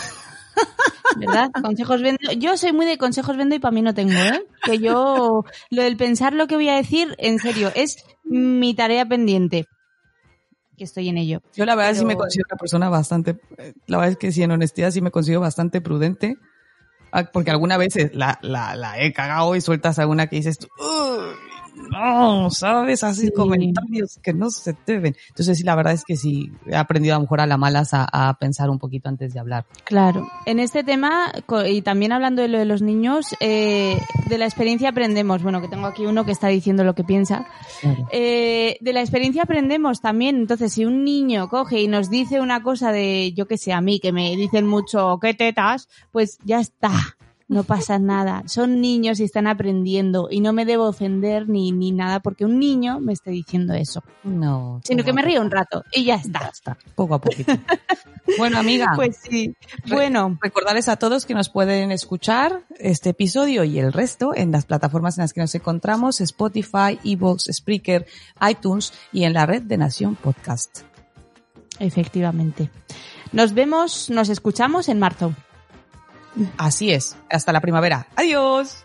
¿verdad? Consejos vendo. Yo soy muy de consejos vendo y para mí no tengo, ¿eh? Que yo, lo del pensar lo que voy a decir, en serio, es mi tarea pendiente. Que estoy en ello. Yo la verdad Pero- sí me considero una persona bastante, eh, la verdad es que sí, en honestidad sí me considero bastante prudente, ah, porque alguna vez eh, la, la, la he cagado y sueltas alguna que dices "Uy, no, sabes, así comentarios que no se deben. Entonces sí, la verdad es que sí, he aprendido a lo mejor a la malas a, a pensar un poquito antes de hablar. Claro. En este tema, y también hablando de lo de los niños, eh, de la experiencia aprendemos. Bueno, que tengo aquí uno que está diciendo lo que piensa. Eh, de la experiencia aprendemos también. Entonces, si un niño coge y nos dice una cosa de, yo que sé, a mí, que me dicen mucho, ¿qué tetas? Pues ya está. No pasa nada. Son niños y están aprendiendo y no me debo ofender ni, ni nada porque un niño me esté diciendo eso. No. Sino que me río un rato y ya está. Poco a poquito. Bueno, amiga. Pues sí. Re- Bueno. Recordarles a todos que nos pueden escuchar este episodio y el resto en las plataformas en las que nos encontramos, Spotify, Evox, Spreaker, iTunes y en la red de Nación Podcast. Efectivamente. Nos vemos, nos escuchamos en marzo. Así es. Hasta la primavera. Adiós.